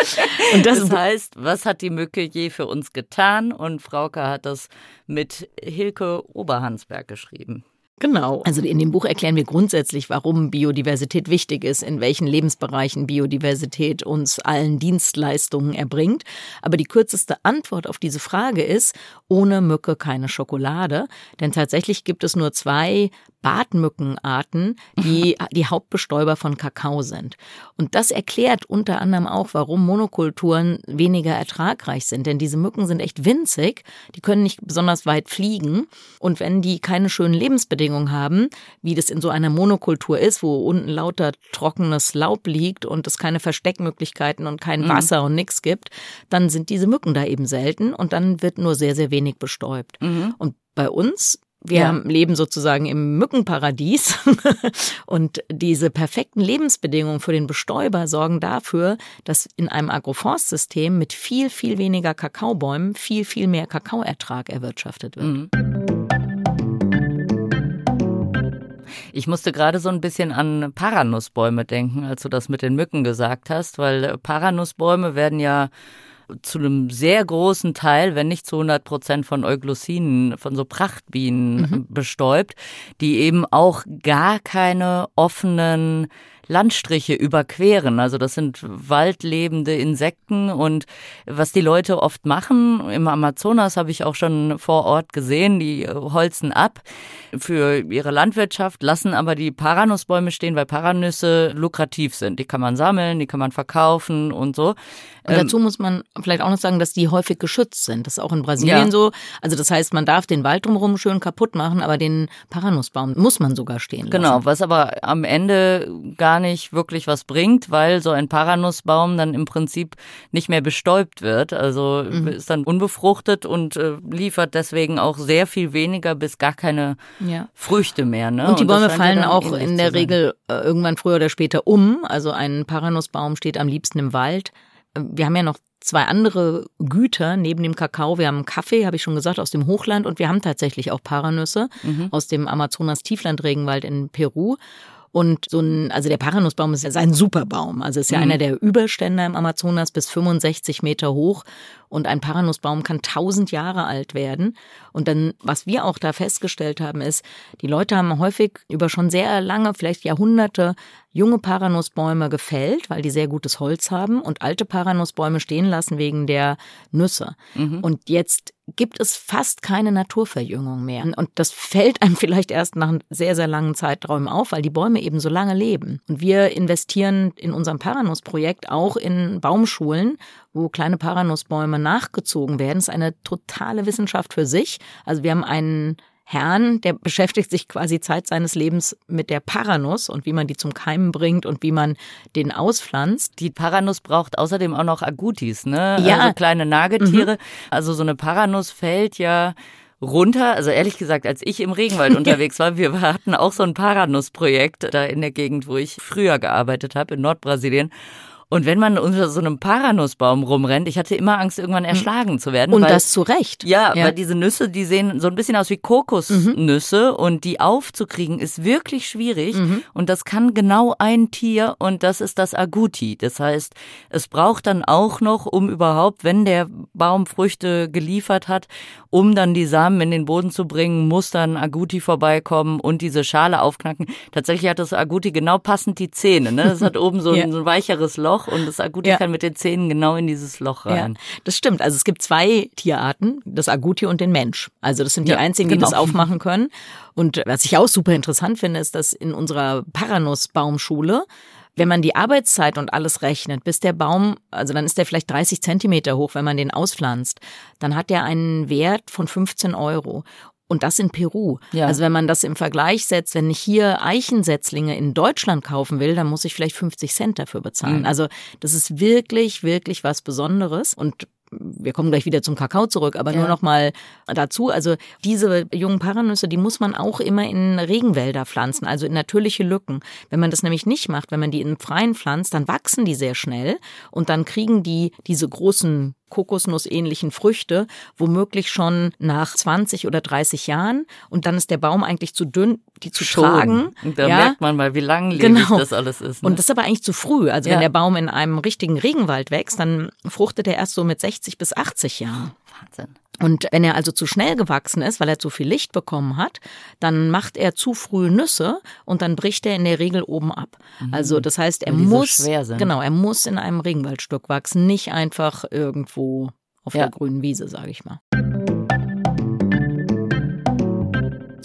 Und das, das heißt, was hat die Mücke je für uns getan? Und Frauke hat das mit Hilke Oberhansberg geschrieben. Genau. Also in dem Buch erklären wir grundsätzlich, warum Biodiversität wichtig ist, in welchen Lebensbereichen Biodiversität uns allen Dienstleistungen erbringt. Aber die kürzeste Antwort auf diese Frage ist, ohne Mücke keine Schokolade. Denn tatsächlich gibt es nur zwei Bartmückenarten, die *laughs* die Hauptbestäuber von Kakao sind. Und das erklärt unter anderem auch, warum Monokulturen weniger ertragreich sind. Denn diese Mücken sind echt winzig, die können nicht besonders weit fliegen. Und wenn die keine schönen Lebensbedingungen haben, wie das in so einer Monokultur ist, wo unten lauter trockenes Laub liegt und es keine Versteckmöglichkeiten und kein mhm. Wasser und nichts gibt, dann sind diese Mücken da eben selten und dann wird nur sehr, sehr wenig bestäubt. Mhm. Und bei uns wir ja. leben sozusagen im Mückenparadies *laughs* und diese perfekten Lebensbedingungen für den Bestäuber sorgen dafür, dass in einem Agroforstsystem mit viel, viel weniger Kakaobäumen viel, viel mehr Kakaoertrag erwirtschaftet wird. Mhm. Ich musste gerade so ein bisschen an Paranussbäume denken, als du das mit den Mücken gesagt hast, weil Paranussbäume werden ja zu einem sehr großen Teil, wenn nicht zu 100 Prozent von Euglossinen, von so Prachtbienen mhm. bestäubt, die eben auch gar keine offenen Landstriche überqueren. Also das sind waldlebende Insekten und was die Leute oft machen, im Amazonas habe ich auch schon vor Ort gesehen, die holzen ab für ihre Landwirtschaft, lassen aber die Paranussbäume stehen, weil Paranüsse lukrativ sind. Die kann man sammeln, die kann man verkaufen und so. Und Ähm, dazu muss man vielleicht auch noch sagen, dass die häufig geschützt sind. Das ist auch in Brasilien Ja. so. Also das heißt, man darf den Wald drumherum schön kaputt machen, aber den Paranussbaum muss man sogar stehen lassen. Genau, was aber am Ende gar nicht wirklich was bringt, weil so ein Paranussbaum dann im Prinzip nicht mehr bestäubt wird. Also Mhm. ist dann unbefruchtet und äh, liefert deswegen auch sehr viel weniger bis gar keine Ja. Früchte mehr. Ne? Und die Bäume ja fallen auch in der. Regel äh, irgendwann früher oder später um. Also ein Paranussbaum steht am liebsten im Wald. Äh, Wir haben ja noch zwei andere Güter neben dem Kakao. Wir haben Kaffee, habe ich schon gesagt, aus dem Hochland und wir haben tatsächlich auch Paranüsse Mhm. aus dem Amazonas Tieflandregenwald in Peru. Und so ein, also der Paranussbaum ist ein Superbaum. Also ist ja Mhm. einer der Überständer im Amazonas bis 65 Meter hoch. Und ein Paranussbaum kann 1000 Jahre alt werden. Und dann, was wir auch da festgestellt haben, ist, die Leute haben häufig über schon sehr lange, vielleicht Jahrhunderte, junge Paranussbäume gefällt, weil die sehr gutes Holz haben und alte Paranussbäume stehen lassen wegen der Nüsse. Und jetzt gibt es fast keine Naturverjüngung mehr. Und das fällt einem *laughs* vielleicht erst nach sehr, sehr langen Zeiträumen auf, weil die Bäume eben so lange leben. Und wir investieren in unserem Paranussprojekt auch in Baumschulen, wo kleine Paranussbäume nachgezogen werden. Das ist eine totale Wissenschaft für sich. Also wir haben einen Herrn, der beschäftigt sich quasi Zeit seines Lebens mit der Paranuss und wie man die zum Keimen bringt und wie man den auspflanzt. Die Paranuss braucht außerdem auch noch Agutis, ne? Ja. Mhm. Also kleine Nagetiere. Also so eine Paranuss fällt ja runter. Also ehrlich gesagt, als ich im Regenwald *laughs* unterwegs war, wir hatten auch so ein Paranussprojekt da in der Gegend, wo ich früher gearbeitet habe, in Nordbrasilien. Und wenn man unter so einem Paranussbaum rumrennt, ich hatte immer Angst, irgendwann erschlagen zu werden. Und weil, das zu Recht. Ja, weil diese Nüsse, die sehen so ein bisschen aus wie Kokosnüsse und die aufzukriegen ist wirklich schwierig und das kann genau ein Tier und das ist das Agouti. Das heißt, es braucht dann auch noch, um überhaupt, wenn der Baum Früchte geliefert hat, um dann die Samen in den Boden zu bringen, muss dann Agouti vorbeikommen und diese Schale aufknacken. Tatsächlich hat das Agouti genau passend die Zähne. Ne? Es hat *laughs* oben so, Ja. ein, so ein weicheres Loch und das Agouti Ja. kann mit den Zähnen genau in dieses Loch Ja, rein. das stimmt. Also es gibt zwei Tierarten, das Agouti und den Mensch. Also das sind die Ja, einzigen, die genau. das aufmachen können. Und was ich auch super interessant finde, ist, dass in unserer Paranussbaumschule wenn man die Arbeitszeit und alles rechnet, bis der Baum, also dann ist der vielleicht 30 Zentimeter hoch, wenn man den auspflanzt, dann hat der einen Wert von 15 Euro. Und das in Peru. Ja. Also wenn man das im Vergleich setzt, wenn ich hier Eichensetzlinge in Deutschland kaufen will, dann muss ich vielleicht 50 Cent dafür bezahlen. Mhm. Also das ist wirklich, wirklich was Besonderes. Und wir kommen gleich wieder zum Kakao zurück, aber Ja. nur noch mal dazu. Also diese jungen Paranüsse, die muss man auch immer in Regenwälder pflanzen, also in natürliche Lücken. Wenn man das nämlich nicht macht, wenn man die in freien pflanzt, dann wachsen die sehr schnell und dann kriegen die diese großen Kokosnussähnlichen Früchte womöglich schon nach 20 oder 30 Jahren und dann ist der Baum eigentlich zu dünn, die zu Schon. tragen. Und da ja. merkt man mal, wie langlebig Genau. das alles ist. Ne? Und das ist aber eigentlich zu früh. Also Ja. wenn der Baum in einem richtigen Regenwald wächst, dann fruchtet er erst so mit 60 bis 80 Jahren. Wahnsinn. Und wenn er also zu schnell gewachsen ist, weil er zu viel Licht bekommen hat, dann macht er zu früh Nüsse und dann bricht er in der Regel oben ab. Also das heißt, er Mhm. So muss schwer sind. genau, er muss in einem Regenwaldstück wachsen, nicht einfach irgendwo auf Ja. der grünen Wiese, sage ich mal.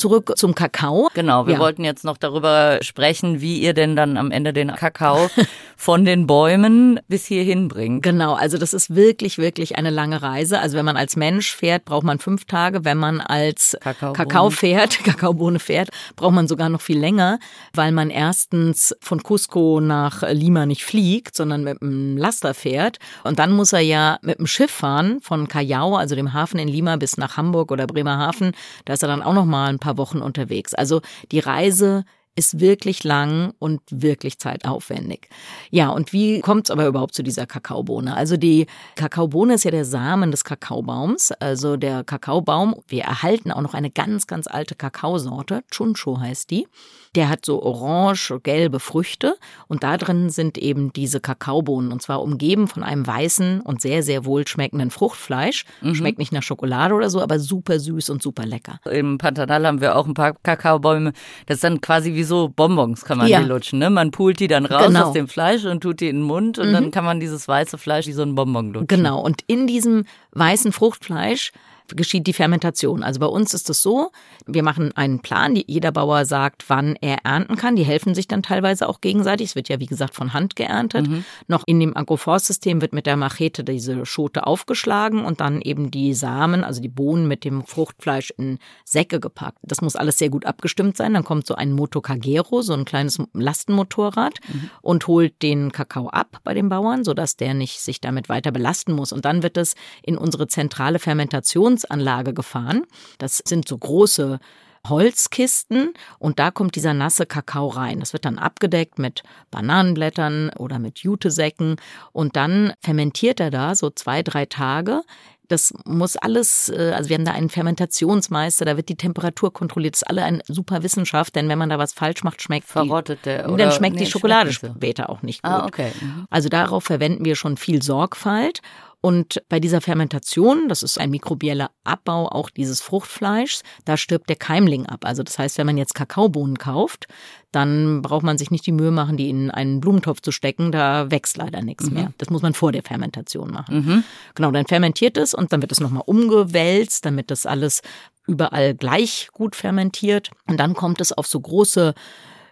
Zurück zum Kakao. Genau, wir Ja. wollten jetzt noch darüber sprechen, wie ihr denn dann am Ende den Kakao *laughs* von den Bäumen bis hierhin bringt. Genau, also das ist wirklich, wirklich eine lange Reise. Also wenn man als Mensch fährt, braucht man fünf Tage. Wenn man als Kakaobohnen. Kakao fährt, *laughs* Kakaobohne fährt, braucht man sogar noch viel länger, weil man erstens von Cusco nach Lima nicht fliegt, sondern mit einem Laster fährt. Und dann muss er ja mit dem Schiff fahren von Callao, also dem Hafen in Lima, bis nach Hamburg oder Bremerhaven. Da ist er dann auch noch mal ein paar Wochen unterwegs. Also die Reise ist wirklich lang und wirklich zeitaufwendig. Ja, und wie kommt es aber überhaupt zu dieser Kakaobohne? Also die Kakaobohne ist ja der Samen des Kakaobaums, also der Kakaobaum. Wir erhalten auch noch eine ganz, ganz alte Kakaosorte, Chuncho heißt die. Der hat so orange-gelbe Früchte und da drin sind eben diese Kakaobohnen und zwar umgeben von einem weißen und sehr, sehr wohlschmeckenden Fruchtfleisch. Mhm. Schmeckt nicht nach Schokolade oder so, aber super süß und super lecker. Im Pantanal haben wir auch ein paar Kakaobäume. Das ist dann quasi wie so Bonbons, kann man ja. die lutschen. Ne? Man pult die dann raus genau. aus dem Fleisch und tut die in den Mund und mhm. dann kann man dieses weiße Fleisch wie so ein Bonbon lutschen. Genau. Und in diesem weißen Fruchtfleisch geschieht die Fermentation. Also bei uns ist es so, wir machen einen Plan, jeder Bauer sagt, wann er ernten kann. Die helfen sich dann teilweise auch gegenseitig. Es wird ja, wie gesagt, von Hand geerntet. Mhm. Noch in dem Agroforstsystem wird mit der Machete diese Schote aufgeschlagen und dann eben die Samen, also die Bohnen mit dem Fruchtfleisch in Säcke gepackt. Das muss alles sehr gut abgestimmt sein. Dann kommt so ein Motocagero, so ein kleines Lastenmotorrad mhm. und holt den Kakao ab bei den Bauern, sodass der nicht sich damit weiter belasten muss. Und dann wird es in unsere zentrale Fermentations Produktionsanlage gefahren. Das sind so große Holzkisten und da kommt dieser nasse Kakao rein. Das wird dann abgedeckt mit Bananenblättern oder mit Jutesäcken und dann fermentiert er da so zwei, drei Tage. Das muss alles, äh, also wir haben da einen Fermentationsmeister, da wird die Temperatur kontrolliert. Das ist alle eine super Wissenschaft, denn wenn man da was falsch macht, schmeckt Verrottet die, der, oder? Dann schmeckt nee, die Schokolade schmeckt später auch nicht ah, gut. Ah, okay. Mhm. Also darauf verwenden wir schon viel Sorgfalt und bei dieser Fermentation, das ist ein mikrobieller Abbau auch dieses Fruchtfleischs, da stirbt der Keimling ab. Also das heißt, wenn man jetzt Kakaobohnen kauft, dann braucht man sich nicht die Mühe machen, die in einen Blumentopf zu stecken. Da wächst leider nichts mhm. mehr. Das muss man vor der Fermentation machen. Mhm. Genau, dann fermentiert es und dann wird es nochmal umgewälzt, damit das alles überall gleich gut fermentiert. Und dann kommt es auf so große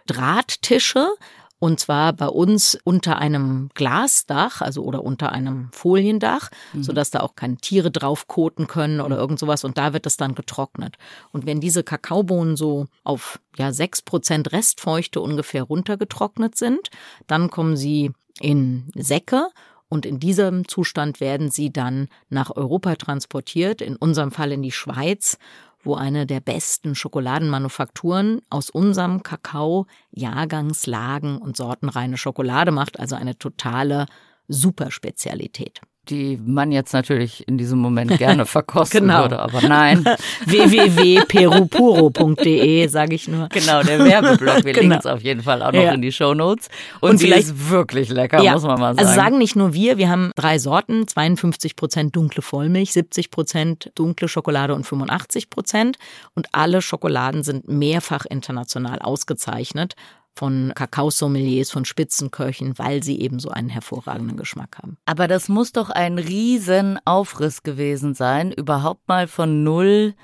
Drahttische und zwar bei uns unter einem Glasdach, also oder unter einem Foliendach, mhm. sodass da auch keine Tiere drauf koten können oder irgend sowas. Und da wird es dann getrocknet. Und wenn diese Kakaobohnen so auf ja sechs Prozent Restfeuchte ungefähr runtergetrocknet sind, dann kommen sie in Säcke und in diesem Zustand werden sie dann nach Europa transportiert, in unserem Fall in die Schweiz wo eine der besten Schokoladenmanufakturen aus unserem Kakao Jahrgangslagen und sortenreine Schokolade macht, also eine totale Superspezialität die man jetzt natürlich in diesem Moment gerne *laughs* verkosten genau. würde, aber nein. *laughs* www.perupuro.de, sage ich nur. Genau, der Werbeblock. *laughs* Wir genau. legen es auf jeden Fall auch noch ja. in die Show Notes. Und, Und sie ist wirklich lecker, ja. muss man mal sagen. Also sagen nicht nur wir, wir haben drei Sorten, 52 Prozent dunkle Vollmilch, 70 Prozent dunkle Schokolade und 85 Prozent. Und alle Schokoladen sind mehrfach international ausgezeichnet von Kakaosommeliers, von Spitzenköchen, weil sie eben so einen hervorragenden Geschmack haben. Aber das muss doch ein riesen Aufriss gewesen sein, überhaupt mal von null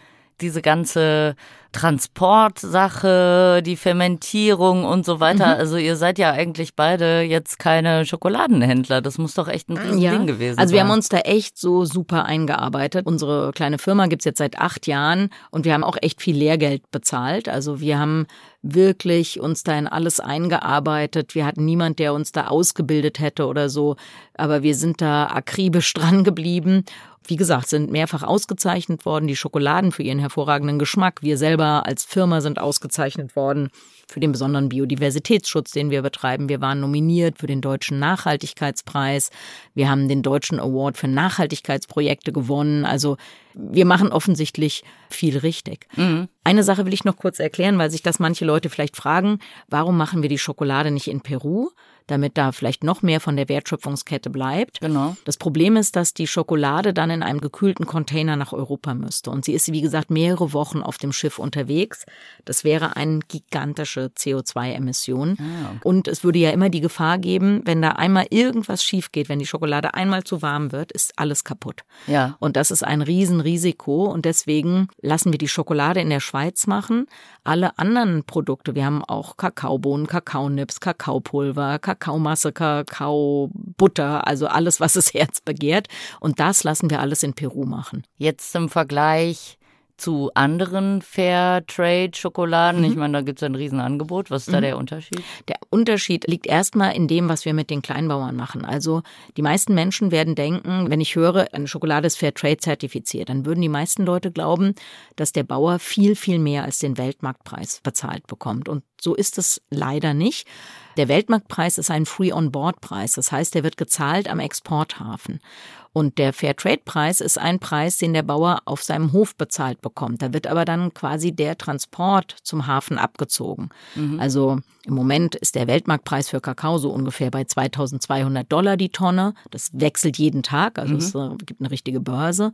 diese ganze Transportsache, die Fermentierung und so weiter. Mhm. Also ihr seid ja eigentlich beide jetzt keine Schokoladenhändler. Das muss doch echt ein Riesending ja. gewesen sein. Also wir haben uns da echt so super eingearbeitet. Unsere kleine Firma gibt's jetzt seit acht Jahren und wir haben auch echt viel Lehrgeld bezahlt. Also wir haben wirklich uns da in alles eingearbeitet. Wir hatten niemand, der uns da ausgebildet hätte oder so. Aber wir sind da akribisch *laughs* dran geblieben wie gesagt, sind mehrfach ausgezeichnet worden. Die Schokoladen für ihren hervorragenden Geschmack. Wir selber als Firma sind ausgezeichnet worden für den besonderen Biodiversitätsschutz, den wir betreiben. Wir waren nominiert für den Deutschen Nachhaltigkeitspreis. Wir haben den Deutschen Award für Nachhaltigkeitsprojekte gewonnen. Also wir machen offensichtlich viel richtig. Mhm. Eine Sache will ich noch kurz erklären, weil sich das manche Leute vielleicht fragen. Warum machen wir die Schokolade nicht in Peru? Damit da vielleicht noch mehr von der Wertschöpfungskette bleibt. Genau. Das Problem ist, dass die Schokolade dann in einem gekühlten Container nach Europa müsste. Und sie ist, wie gesagt, mehrere Wochen auf dem Schiff unterwegs. Das wäre eine gigantische CO2-Emission. Ah, okay. Und es würde ja immer die Gefahr geben, wenn da einmal irgendwas schief geht, wenn die Schokolade einmal zu warm wird, ist alles kaputt. Ja. Und das ist ein Riesenrisiko. Und deswegen lassen wir die Schokolade in der Schweiz machen. Alle anderen Produkte, wir haben auch Kakaobohnen, Kakaonips, Kakaopulver, Kakao Kakaomasse, Kakaobutter, also alles, was das Herz begehrt. Und das lassen wir alles in Peru machen. Jetzt zum Vergleich zu anderen Fairtrade-Schokoladen? Mhm. Ich meine, da gibt es ein Riesenangebot. Was ist da mhm. der Unterschied? Der Unterschied liegt erstmal in dem, was wir mit den Kleinbauern machen. Also die meisten Menschen werden denken, wenn ich höre, eine Schokolade ist Fairtrade zertifiziert, dann würden die meisten Leute glauben, dass der Bauer viel, viel mehr als den Weltmarktpreis bezahlt bekommt. Und so ist es leider nicht. Der Weltmarktpreis ist ein Free-on-Board-Preis. Das heißt, der wird gezahlt am Exporthafen. Und der Fairtrade-Preis ist ein Preis, den der Bauer auf seinem Hof bezahlt bekommt. Da wird aber dann quasi der Transport zum Hafen abgezogen. Mhm. Also im Moment ist der Weltmarktpreis für Kakao so ungefähr bei 2200 Dollar die Tonne. Das wechselt jeden Tag, also mhm. es äh, gibt eine richtige Börse.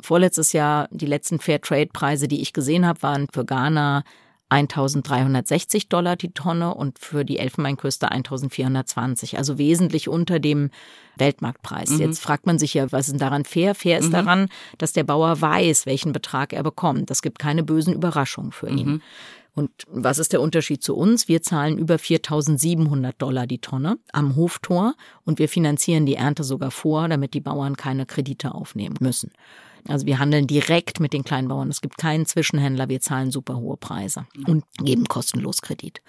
Vorletztes Jahr, die letzten Fairtrade-Preise, die ich gesehen habe, waren für Ghana 1360 Dollar die Tonne und für die Elfenbeinküste 1420, also wesentlich unter dem Weltmarktpreis. Mhm. Jetzt fragt man sich ja, was ist denn daran fair? Fair ist mhm. daran, dass der Bauer weiß, welchen Betrag er bekommt. Das gibt keine bösen Überraschungen für ihn. Mhm. Und was ist der Unterschied zu uns? Wir zahlen über 4.700 Dollar die Tonne am Hoftor und wir finanzieren die Ernte sogar vor, damit die Bauern keine Kredite aufnehmen müssen. Also wir handeln direkt mit den Kleinbauern. Es gibt keinen Zwischenhändler. Wir zahlen super hohe Preise und geben kostenlos Kredit.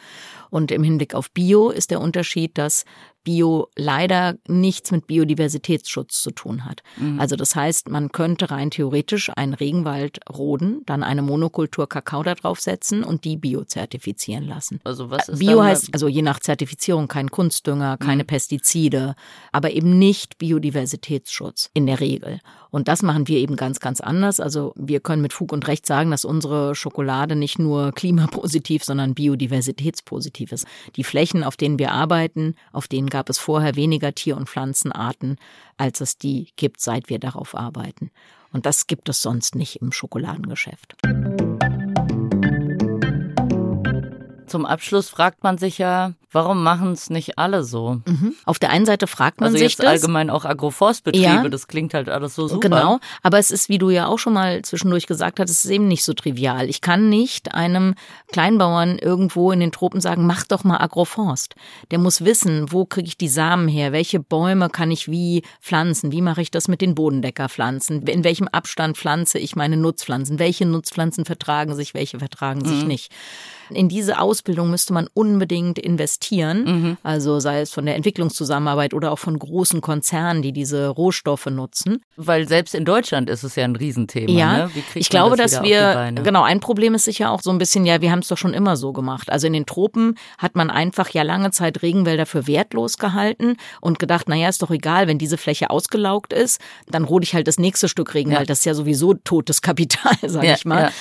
Und im Hinblick auf Bio ist der Unterschied, dass Bio leider nichts mit Biodiversitätsschutz zu tun hat. Mhm. Also das heißt, man könnte rein theoretisch einen Regenwald roden, dann eine Monokultur Kakao da draufsetzen und die Bio zertifizieren lassen. Also was ist Bio heißt also je nach Zertifizierung kein Kunstdünger, keine mhm. Pestizide, aber eben nicht Biodiversitätsschutz in der Regel. Und das machen wir eben ganz, ganz anders. Also wir können mit Fug und Recht sagen, dass unsere Schokolade nicht nur klimapositiv, sondern biodiversitätspositiv ist. Die Flächen, auf denen wir arbeiten, auf denen gab es vorher weniger Tier- und Pflanzenarten, als es die gibt, seit wir darauf arbeiten. Und das gibt es sonst nicht im Schokoladengeschäft. Zum Abschluss fragt man sich ja, Warum machen es nicht alle so? Mhm. Auf der einen Seite fragt man also sich jetzt das. allgemein auch Agroforstbetriebe, ja. das klingt halt alles so super. Genau, aber es ist, wie du ja auch schon mal zwischendurch gesagt hast, es ist eben nicht so trivial. Ich kann nicht einem Kleinbauern irgendwo in den Tropen sagen, mach doch mal Agroforst. Der muss wissen, wo kriege ich die Samen her, welche Bäume kann ich wie pflanzen, wie mache ich das mit den Bodendeckerpflanzen, in welchem Abstand pflanze ich meine Nutzpflanzen, welche Nutzpflanzen vertragen sich, welche vertragen sich mhm. nicht. In diese Ausbildung müsste man unbedingt investieren investieren. Mhm. Also sei es von der Entwicklungszusammenarbeit oder auch von großen Konzernen, die diese Rohstoffe nutzen. Weil selbst in Deutschland ist es ja ein Riesenthema. Ja, ne? ich glaube, das dass wir, genau, ein Problem ist sicher auch so ein bisschen, ja, wir haben es doch schon immer so gemacht. Also in den Tropen hat man einfach ja lange Zeit Regenwälder für wertlos gehalten und gedacht, naja, ist doch egal, wenn diese Fläche ausgelaugt ist, dann rode ich halt das nächste Stück Regenwald. Ja. Das ist ja sowieso totes *laughs* Kapital, sag ja, ich mal. Ja.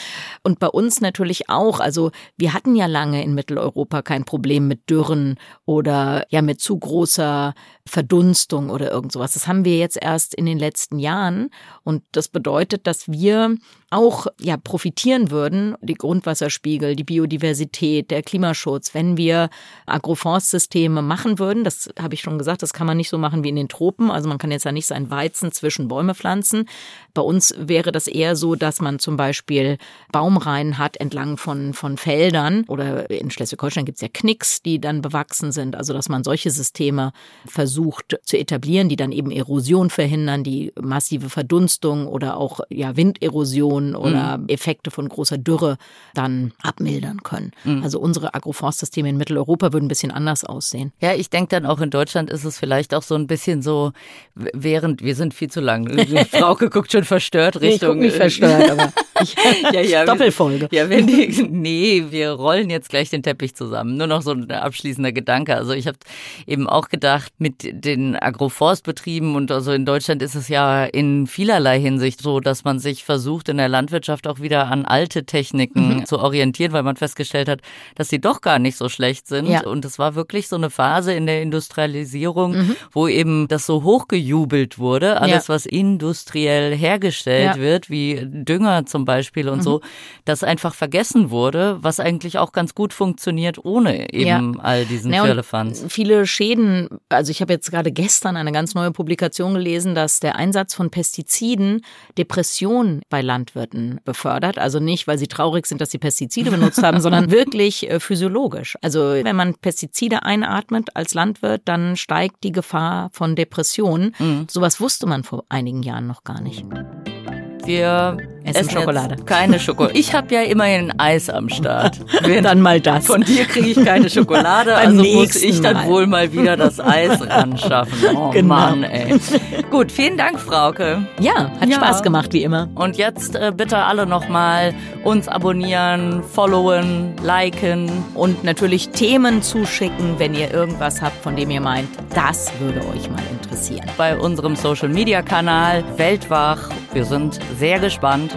Und bei uns natürlich auch. Also wir hatten ja lange in Mitteleuropa kein Problem mit Dürre Dürren oder ja mit zu großer Verdunstung oder irgend sowas. Das haben wir jetzt erst in den letzten Jahren und das bedeutet, dass wir auch ja profitieren würden, die Grundwasserspiegel, die Biodiversität, der Klimaschutz, wenn wir Agroforstsysteme machen würden. Das habe ich schon gesagt, das kann man nicht so machen wie in den Tropen. Also man kann jetzt ja nicht sein Weizen zwischen Bäume pflanzen. Bei uns wäre das eher so, dass man zum Beispiel Baumreihen hat entlang von, von Feldern oder in Schleswig-Holstein gibt es ja Knicks, die dann bewachsen sind. Also dass man solche Systeme versucht zu etablieren, die dann eben Erosion verhindern, die massive Verdunstung oder auch ja Winderosion oder mhm. Effekte von großer Dürre dann abmildern können. Mhm. Also unsere Agroforstsysteme in Mitteleuropa würden ein bisschen anders aussehen. Ja, ich denke dann auch in Deutschland ist es vielleicht auch so ein bisschen so, während wir sind viel zu lang. *laughs* Frauke guckt schon verstört Richtung. Ich nicht verstört, aber *laughs* ich, ja, ja, Doppelfolge. Ja, wenn die, nee, wir rollen jetzt gleich den Teppich zusammen. Nur noch so ein abschließender Gedanke. Also ich habe eben auch gedacht, mit den Agroforstbetrieben und also in Deutschland ist es ja in vielerlei Hinsicht so, dass man sich versucht, in der Landwirtschaft auch wieder an alte Techniken mhm. zu orientieren, weil man festgestellt hat, dass sie doch gar nicht so schlecht sind. Ja. Und es war wirklich so eine Phase in der Industrialisierung, mhm. wo eben das so hochgejubelt wurde, alles, ja. was industriell hergestellt ja. wird, wie Dünger zum Beispiel und mhm. so, das einfach vergessen wurde, was eigentlich auch ganz gut funktioniert ohne eben all diesen ja, Firlefanz. Viele Schäden, also ich habe jetzt gerade gestern eine ganz neue Publikation gelesen, dass der Einsatz von Pestiziden Depressionen bei Landwirten befördert. Also nicht, weil sie traurig sind, dass sie Pestizide benutzt haben, *laughs* sondern wirklich äh, physiologisch. Also wenn man Pestizide einatmet als Landwirt, dann steigt die Gefahr von Depressionen. Mhm. Sowas wusste man vor einigen Jahren noch gar nicht. Wir Essen Schokolade. Keine Schokolade. Ich habe ja immerhin Eis am Start. *laughs* dann mal das. Von dir kriege ich keine Schokolade, also muss ich dann mal. wohl mal wieder das Eis *laughs* ranschaffen. Oh genau. Mann, ey. Gut, vielen Dank, Frauke. Ja, hat ja. Spaß gemacht, wie immer. Und jetzt äh, bitte alle nochmal uns abonnieren, followen, liken. Und natürlich Themen zuschicken, wenn ihr irgendwas habt, von dem ihr meint, das würde euch mal interessieren. Bei unserem Social Media Kanal Weltwach. Wir sind sehr gespannt.